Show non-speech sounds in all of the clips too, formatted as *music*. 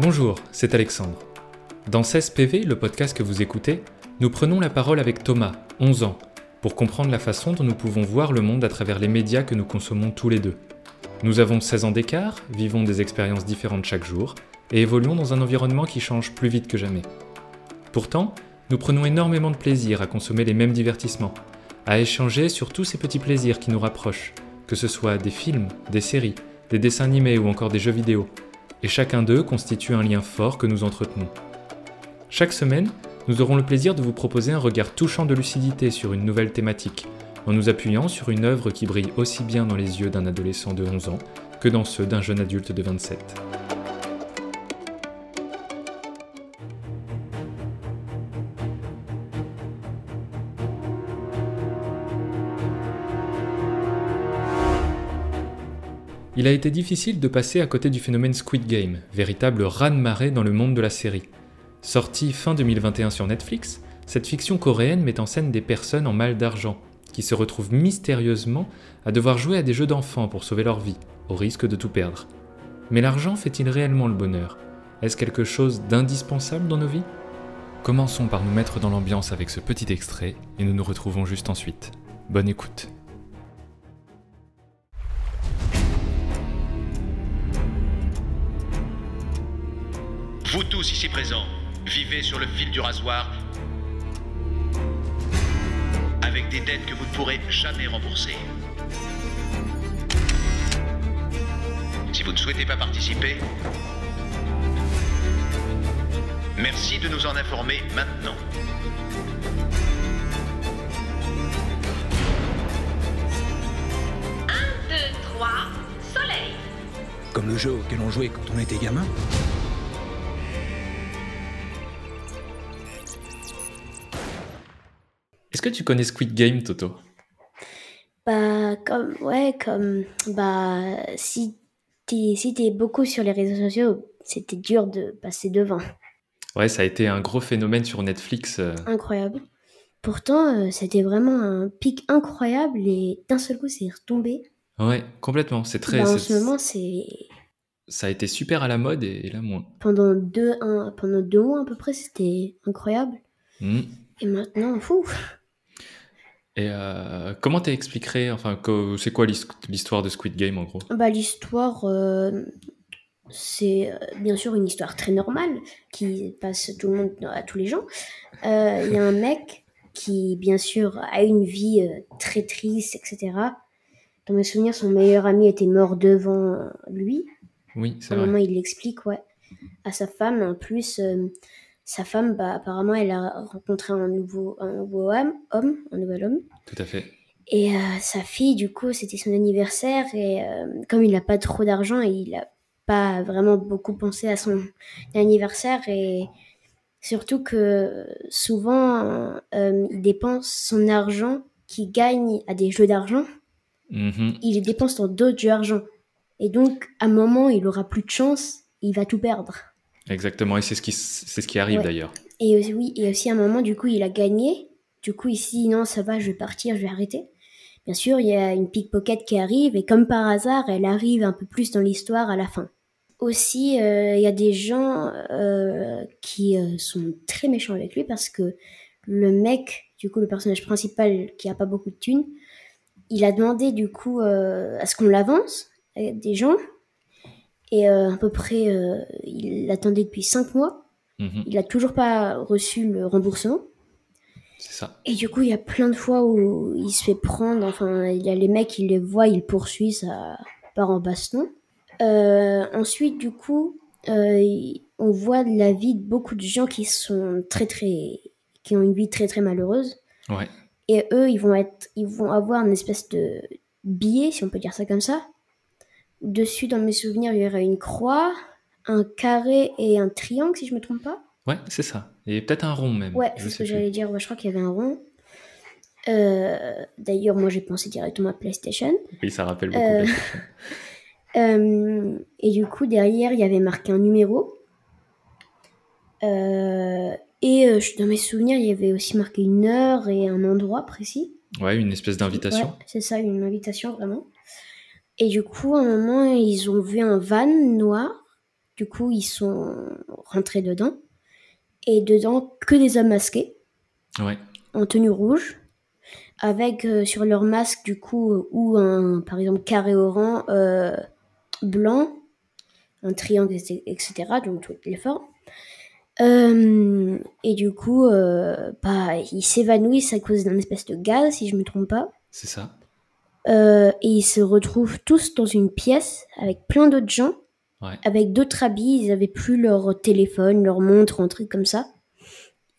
Bonjour, c'est Alexandre. Dans 16 PV, le podcast que vous écoutez, nous prenons la parole avec Thomas, 11 ans, pour comprendre la façon dont nous pouvons voir le monde à travers les médias que nous consommons tous les deux. Nous avons 16 ans d'écart, vivons des expériences différentes chaque jour, et évoluons dans un environnement qui change plus vite que jamais. Pourtant, nous prenons énormément de plaisir à consommer les mêmes divertissements, à échanger sur tous ces petits plaisirs qui nous rapprochent, que ce soit des films, des séries, des dessins animés ou encore des jeux vidéo, et chacun d'eux constitue un lien fort que nous entretenons. Chaque semaine, nous aurons le plaisir de vous proposer un regard touchant de lucidité sur une nouvelle thématique, en nous appuyant sur une œuvre qui brille aussi bien dans les yeux d'un adolescent de 11 ans que dans ceux d'un jeune adulte de 27. Il a été difficile de passer à côté du phénomène Squid Game, véritable raz-de-marée dans le monde de la série. Sortie fin 2021 sur Netflix, cette fiction coréenne met en scène des personnes en mal d'argent, qui se retrouvent mystérieusement à devoir jouer à des jeux d'enfants pour sauver leur vie, au risque de tout perdre. Mais l'argent fait-il réellement le bonheur? Est-ce quelque chose d'indispensable dans nos vies? Commençons par nous mettre dans l'ambiance avec ce petit extrait et nous nous retrouvons juste ensuite. Bonne écoute. Tous ici présents, vivez sur le fil du rasoir avec des dettes que vous ne pourrez jamais rembourser. Si vous ne souhaitez pas participer, merci de nous en informer maintenant. Un, deux, trois, soleil. Comme le jeu auquel on jouait quand on était gamin que tu connais Squid Game, Toto? Bah, comme, ouais, comme, bah, si t'es, si t'es beaucoup sur les réseaux sociaux, c'était dur de passer devant. Ouais, ça a été un gros phénomène sur Netflix. euh, Incroyable. Pourtant, euh, c'était vraiment un pic incroyable et d'un seul coup, c'est retombé. Ouais, complètement. C'est très. Bah, en ce moment, c'est Ça a été super à la mode et, et là moins. pendant deux, un, pendant deux mois à peu près, c'était incroyable. Hmm. Et maintenant, fou. Et euh, comment t'expliquerais, enfin, c'est quoi l'his- l'histoire de Squid Game en gros? Bah, l'histoire, euh, c'est euh, bien sûr une histoire très normale qui passe tout le monde à tous les gens. Euh, Il y a un mec qui, bien sûr, a une vie très triste, etc. Dans mes souvenirs, son meilleur ami était mort devant lui. Oui, À c'est un vrai. moment, il l'explique, ouais, à sa femme. En plus, sa femme, bah, apparemment, elle a rencontré un nouveau, un nouveau homme, homme, un nouvel homme. Tout à fait. Et euh, sa fille, du coup, c'était son anniversaire. Et euh, comme il n'a pas trop d'argent, il n'a pas vraiment beaucoup pensé à son anniversaire. Et surtout que souvent, euh, il dépense son argent qu'il gagne à des jeux d'argent. Mhm. Il dépense dans d'autres jeux d'argent. Et donc, à un moment, il aura plus de chance. Et il va tout perdre. Exactement. Et c'est ce qui, c'est ce qui arrive Ouais. d'ailleurs. Et aussi, oui, et aussi à un moment, du coup, il a gagné. Du coup, ici, non, ça va, je vais partir, je vais arrêter. Bien sûr, il y a une pickpocket qui arrive, et comme par hasard, elle arrive un peu plus dans l'histoire à la fin. Aussi, euh, il y a des gens euh, qui euh, sont très méchants avec lui parce que le mec, du coup, le personnage principal qui a pas beaucoup de thunes, il a demandé du coup à ce qu'on l'avance, des gens, et euh, à peu près, euh, il l'attendait depuis 5 mois. Mhm. Il a toujours pas reçu le remboursement. C'est ça. Et du coup, il y a plein de fois où il se fait prendre. Enfin, il y a les mecs, ils les voient, ils poursuivent, ça part en baston. Euh, ensuite, du coup, euh, on voit la vie de beaucoup de gens qui sont très très, qui ont une vie très très malheureuse. Ouais. Et eux, ils vont être, ils vont avoir une espèce de billet, si on peut dire ça comme ça. Dessus, dans mes souvenirs, il y aurait une croix, un carré et un triangle, si je me trompe pas. Ouais, c'est ça. Et peut-être un rond même. Ouais, c'est ce que j'allais dire. Ouais, je crois qu'il y avait un rond. Euh, D'ailleurs, moi, j'ai pensé directement à PlayStation. Oui, ça rappelle beaucoup. Euh, *laughs* PlayStation. Euh, et du coup, derrière, il y avait marqué un numéro. Euh, et dans mes souvenirs, il y avait aussi marqué une heure et un endroit précis. Ouais, une espèce d'invitation. Ouais, c'est ça, une invitation vraiment. Et du coup, à un moment, ils ont vu un van noir Du coup, ils sont rentrés dedans. Et dedans, que des hommes masqués, Ouais. en tenue rouge, avec euh, sur leur masque, du coup, euh, ou un, par exemple, carré au rang euh, blanc, un triangle, etc., donc toutes les formes. Euh, et du coup, bah, ils s'évanouissent à cause d'un espèce de gaz, si je me trompe pas. C'est ça. Euh, et ils se retrouvent tous dans une pièce avec plein d'autres gens, Ouais. avec d'autres habits. Ils avaient plus leur téléphone, leur montre, un truc comme ça.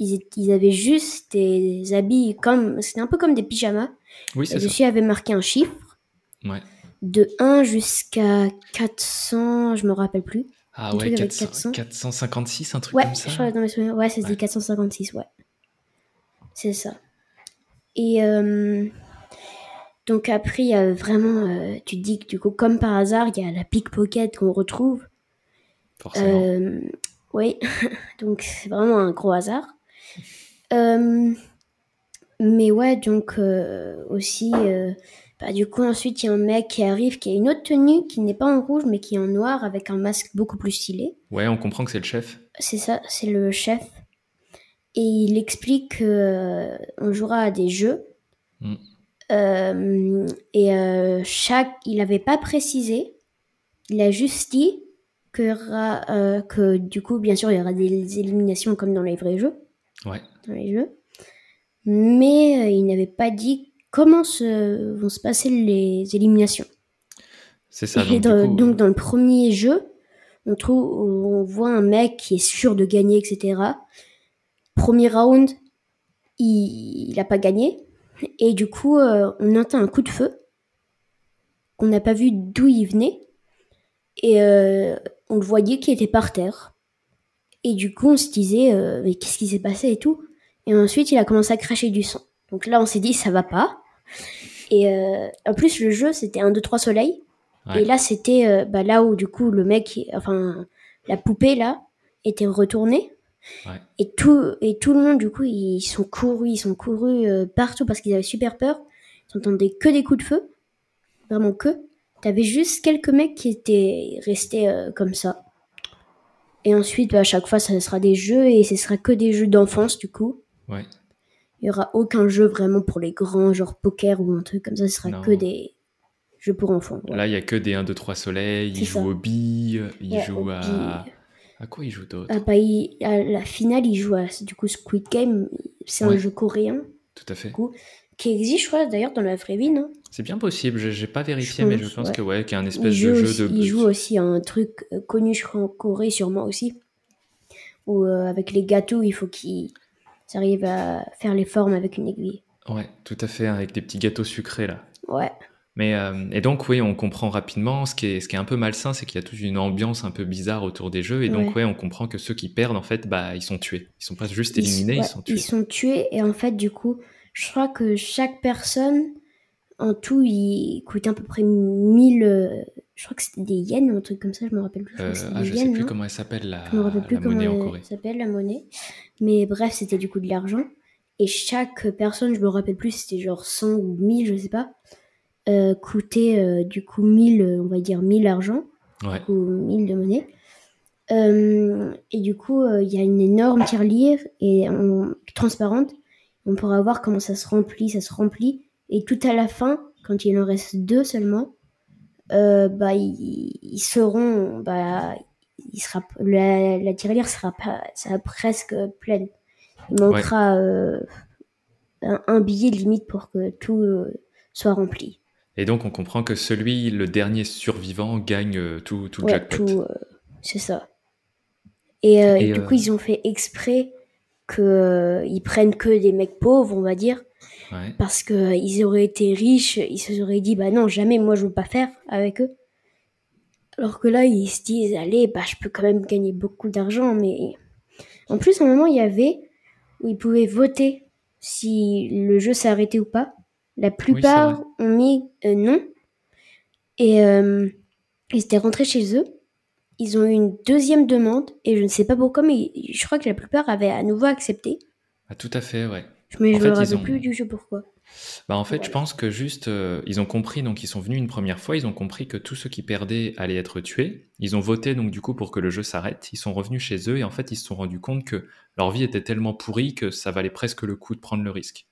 Ils, avaient juste des habits comme. C'était un peu comme des pyjamas. Oui, Et c'est ça. dessus, il avait marqué un chiffre Ouais. de 1 jusqu'à 400, je me rappelle plus. Ah Un ouais, truc avec 400 400. 456, un truc Ouais, comme je ça. crois dans mes souvenirs. Ouais, c'était Ouais. 456, ouais. C'est ça. Et euh, donc après, vraiment, euh, tu te dis que du coup, comme par hasard, il y a la pickpocket qu'on retrouve. Forcément. Euh, oui, *laughs* donc c'est vraiment un gros hasard. Euh, mais ouais, donc aussi, bah, du coup, ensuite, il y a un mec qui arrive qui a une autre tenue qui n'est pas en rouge mais qui est en noir avec un masque beaucoup plus stylé. Ouais, on comprend que c'est le chef. C'est ça, c'est le chef. Et il explique qu'on jouera à des jeux. Mm. Euh, et euh, chaque. Il n'avait pas précisé. Il a juste dit que, euh, que du coup, bien sûr, il y aura des éliminations comme dans les vrais jeux. Ouais. Dans les jeux. Mais euh, il n'avait pas dit comment se, vont se passer les éliminations. C'est ça. Donc, dans, coup, donc dans le premier jeu, on trouve, on voit un mec qui est sûr de gagner, etc. Premier round, il, il a pas gagné, et du coup, euh, on entend un coup de feu qu'on n'a pas vu d'où il venait, et euh, on le voyait qui était par terre. Et du coup, on se disait, euh, mais qu'est-ce qui s'est passé et tout. Et ensuite, il a commencé à cracher du sang. Donc là, on s'est dit, ça va pas. Et en plus, le jeu, c'était 1, 2, 3 soleil. Ouais. Et là, c'était bah, là où du coup le mec, enfin la poupée là, était retournée. Ouais. Et tout, et tout le monde du coup ils sont courus, ils sont courus euh, partout parce qu'ils avaient super peur. Ils entendaient que des coups de feu, vraiment que. T'avais juste quelques mecs qui étaient restés euh, comme ça. Et ensuite, bah, à chaque fois, ça sera des jeux et ce sera que des jeux d'enfance du coup. Ouais. Il y aura aucun jeu vraiment pour les grands, genre poker ou un truc comme ça. Ce sera Non. que des jeux pour enfants. ouais. Là, il y a que des 1, 2, 3 soleils. Il C'est joue ça. aux billes. Il Ouais, joue aux à. billes. À quoi il joue d'autre Ah bah, il- à la finale, il joue à du coup Squid Game. C'est Ouais. un jeu coréen Tout à fait. qui existe, je crois, d'ailleurs, dans la vraie vie, non? C'est bien possible. J'ai pas vérifié, Je mais je pense, ouais. que ouais, qu'il y a un espèce de aussi, jeu de. il joue aussi à un truc euh, connu, je crois, en Corée, sûrement aussi. Où euh, avec les gâteaux, il faut qu'ils arrivent à faire les formes avec une aiguille. Ouais, tout à fait, avec des petits gâteaux sucrés là. Ouais, Mais euh, et donc oui, on comprend rapidement. Ce qui est ce qui est un peu malsain, c'est qu'il y a toute une ambiance un peu bizarre autour des jeux, et donc Ouais. ouais, on comprend que ceux qui perdent en fait, bah ils sont tués. Ils sont pas juste éliminés, ils, ouais, sont tués. ils sont tués. Et en fait, du coup, je crois que chaque personne, en tout, il coûte à peu près 1000. euh, je crois que c'était des yens ou un truc comme ça, je me rappelle plus. Je Euh, que ah, des je sais yens, plus non comment elle s'appelle la, Je me rappelle plus la comment monnaie en elle Corée. s'appelle la monnaie. Mais bref, c'était du coup de l'argent. Et chaque personne, je me rappelle plus, c'était genre 100 ou 1000, je sais pas, euh, coûtait euh, du coup 1000, euh, on va dire 1000 argent, Ouais, ou 1000 de monnaie. Euh, et du coup, euh, il y a une énorme tirelire et on- transparente. On pourra voir comment ça se remplit, ça se remplit. Et tout à la fin, quand il en reste deux seulement, bah, ils, ils seront, bah, il sera, la, la tirelire sera pas, sera presque pleine. Il manquera un, un billet limite pour que tout soit rempli. Et donc on comprend que celui, le dernier survivant, gagne euh, tout, tout le Ouais, jackpot. euh, c'est ça. Et, euh, Et, et du coup, ils ont fait exprès que euh, ils prennent que des mecs pauvres, on va dire, Ouais. parce que euh, ils auraient été riches, ils se seraient dit bah non, jamais moi je veux pas faire avec eux. Alors que là, ils se disent allez, bah je peux quand même gagner beaucoup d'argent, mais en plus, à un moment, il y avait où ils pouvaient voter si le jeu s'est arrêté ou pas. La plupart ont mis euh, non. Et euh, ils étaient rentrés chez eux. Ils ont eu une deuxième demande et je ne sais pas pourquoi, mais je crois que la plupart avaient à nouveau accepté. Ah, tout à fait, ouais. Mais En je fait, me rappelle ont- plus du jeu pourquoi. Bah en fait, je pense que juste, euh, ils ont compris, donc ils sont venus une première fois, ils ont compris que tous ceux qui perdaient allaient être tués. Ils ont voté donc du coup pour que le jeu s'arrête. Ils sont revenus chez eux et en fait, ils se sont rendus compte que leur vie était tellement pourrie que ça valait presque le coup de prendre le risque.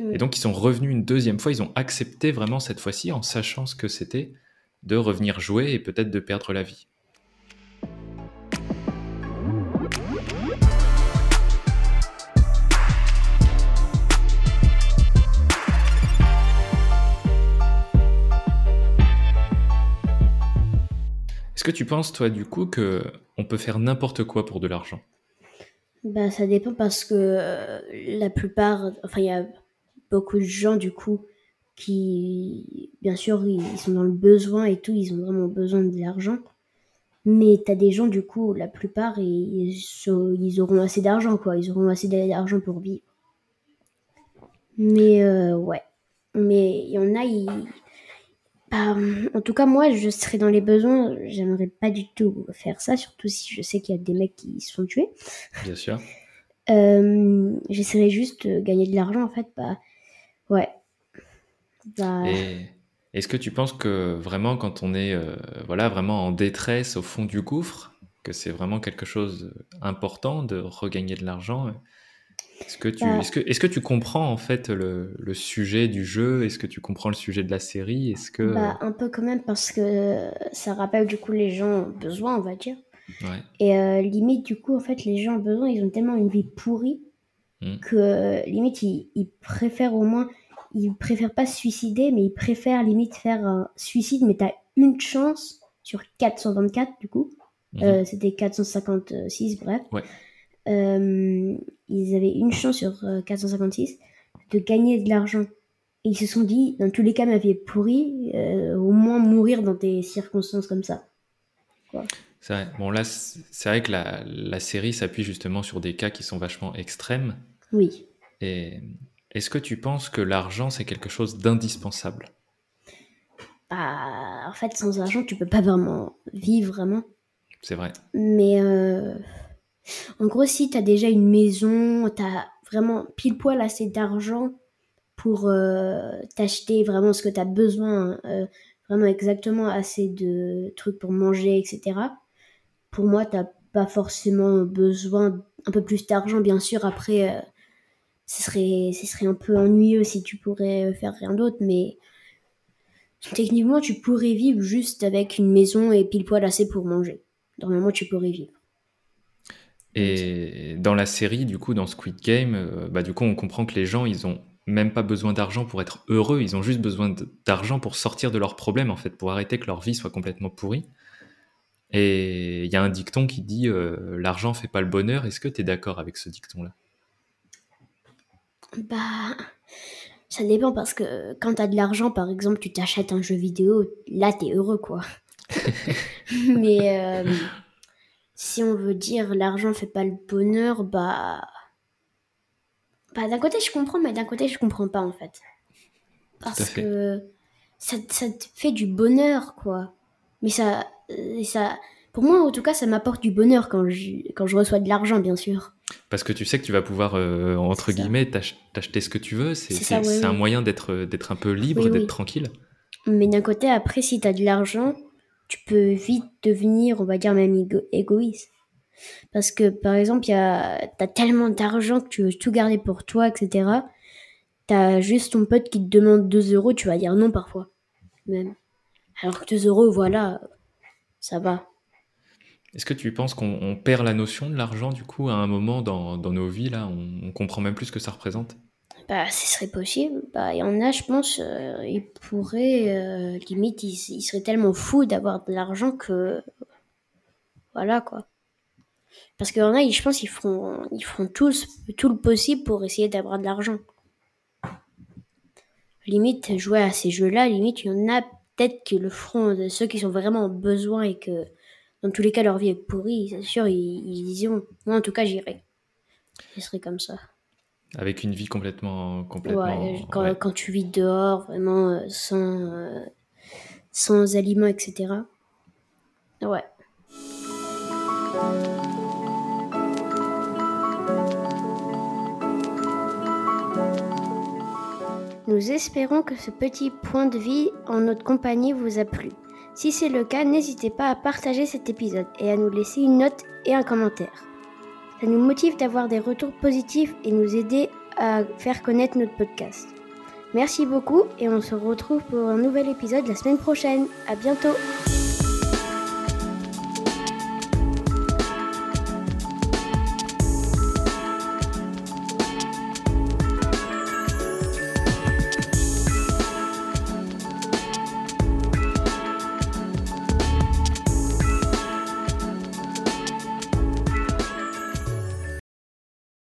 Et donc ils sont revenus une deuxième fois, ils ont accepté vraiment cette fois-ci en sachant ce que c'était de revenir jouer et peut-être de perdre la vie. Est-ce que tu penses, toi, du coup, que on peut faire n'importe quoi pour de l'argent? Bah, ça dépend parce que euh, la plupart, enfin, il y a beaucoup de gens, du coup, qui, bien sûr, ils, sont dans le besoin et tout, ils ont vraiment besoin de l'argent. Mais t'as des gens, du coup, la plupart, ils, sont- auront assez d'argent, quoi. Ils auront assez d'argent pour vivre. Mais, euh, ouais. Mais il y en a, ils... bah, en tout cas, moi, je serais dans les besoins. J'aimerais pas du tout faire ça, surtout si je sais qu'il y a des mecs qui se font tuer. Bien sûr. Euh, j'essaierai juste de gagner de l'argent en fait bah ouais. Bah. Et est-ce que tu penses que vraiment, quand on est euh, voilà, vraiment en détresse au fond du gouffre, que c'est vraiment quelque chose d'important de regagner de l'argent Est-ce que, tu, Bah. est-ce, que, est-ce que tu comprends en fait le, le sujet du jeu? Est-ce que tu comprends le sujet de la série? Est-ce que bah un peu quand même parce que ça rappelle du coup les gens ont besoin on va dire. Ouais. et euh, limite du coup en fait les gens ont besoin ils ont tellement une vie pourrie Mm. que euh, limite ils, ils préfèrent au moins ils préfèrent pas se suicider mais ils préfèrent limite faire un suicide mais t'as une chance sur 424 du coup Mhm. Euh, c'était 456, bref. Ouais. Euh, ils avaient une chance sur euh, 456 de gagner de l'argent. Et ils se sont dit, dans tous les cas, ma vie est pourrie, euh, au moins mourir dans des circonstances comme ça. C'est vrai. Bon, là, c'est vrai que la, la série s'appuie justement sur des cas qui sont vachement extrêmes. Oui. Et est-ce que tu penses que l'argent, c'est quelque chose d'indispensable? Bah, en fait, sans argent, tu peux pas vraiment vivre, vraiment. C'est vrai. Mais euh, en gros, si tu as déjà une maison, tu as vraiment pile poil assez d'argent pour euh, t'acheter vraiment ce que tu as besoin, euh, vraiment exactement assez de trucs pour manger, etc. Pour moi, t'as pas forcément besoin un peu plus d'argent, bien sûr. Après, euh, ce, serait, un peu ennuyeux si tu pourrais faire rien d'autre, mais techniquement, tu pourrais vivre juste avec une maison et pile poil assez pour manger. Normalement, tu pourrais vivre. Et dans la série, du coup, dans Squid Game, euh, bah, du coup, on comprend que les gens, ils ont même pas besoin d'argent pour être heureux, ils ont juste besoin d'argent pour sortir de leurs problèmes, en fait, pour arrêter que leur vie soit complètement pourrie. Et il y a un dicton qui dit euh, l'argent fait pas le bonheur. Est-ce que tu es d'accord avec ce dicton-là? Bah, ça dépend parce que quand t'as de l'argent, par exemple, tu t'achètes un jeu vidéo, là t'es heureux quoi. *laughs* Mais euh, si on veut dire l'argent fait pas le bonheur, bah. Bah, d'un côté je comprends, mais d'un côté je comprends pas en fait. Parce fait. que ça, ça te fait du bonheur quoi. Mais ça. Euh, ça pour moi, en tout cas, ça m'apporte du bonheur quand je, quand je reçois de l'argent, bien sûr. Parce que tu sais que tu vas pouvoir, euh, entre guillemets, t'ach- t'acheter ce que tu veux. C'est c'est un oui. moyen d'être d'être un peu libre, Oui, d'être oui. tranquille. Mais d'un côté, après, si t'as de l'argent, tu peux vite devenir, on va dire, même égo- égoïste. Parce que, par exemple, il y a, t'as tellement d'argent que tu veux tout garder pour toi, etc. T'as juste ton pote qui te demande 2 euros, tu vas dire non parfois. Même. Alors que 2 euros, voilà, ça va. Est-ce que tu penses qu'on on perd la notion de l'argent, du coup, à un moment dans, dans nos vies, là? On, on comprend même plus ce que ça représente? Bah, ce serait possible. Bah, il y en a, je pense, euh, ils pourraient, euh, limite, ils, ils seraient tellement fous d'avoir de l'argent que. Voilà, quoi. Parce qu'il y en a, je pense, ils feront, ils feront tous, tout le possible pour essayer d'avoir de l'argent. Limite, jouer à ces jeux-là, limite, il y en a peut-être qui le feront, de ceux qui sont vraiment en besoin et que, dans tous les cas, leur vie est pourrie, c'est sûr, ils, ils y. Moi, en tout cas, j'irai. Ce serait comme ça. Avec une vie complètement... complètement Ouais, quand, ouais. quand tu vis dehors, vraiment, euh, sans, euh, sans aliments, etc. Ouais. Nous espérons que ce petit point de vie en notre compagnie vous a plu. Si c'est le cas, n'hésitez pas à partager cet épisode et à nous laisser une note et un commentaire. Ça nous motive d'avoir des retours positifs et nous aider à faire connaître notre podcast. Merci beaucoup et on se retrouve pour un nouvel épisode la semaine prochaine. À bientôt!